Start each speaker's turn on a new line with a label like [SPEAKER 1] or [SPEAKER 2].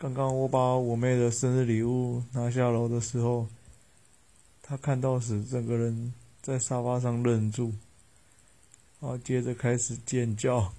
[SPEAKER 1] 刚刚我把我妹的生日礼物拿下楼的时候她看到时整个人在沙发上愣住然后接着开始尖叫。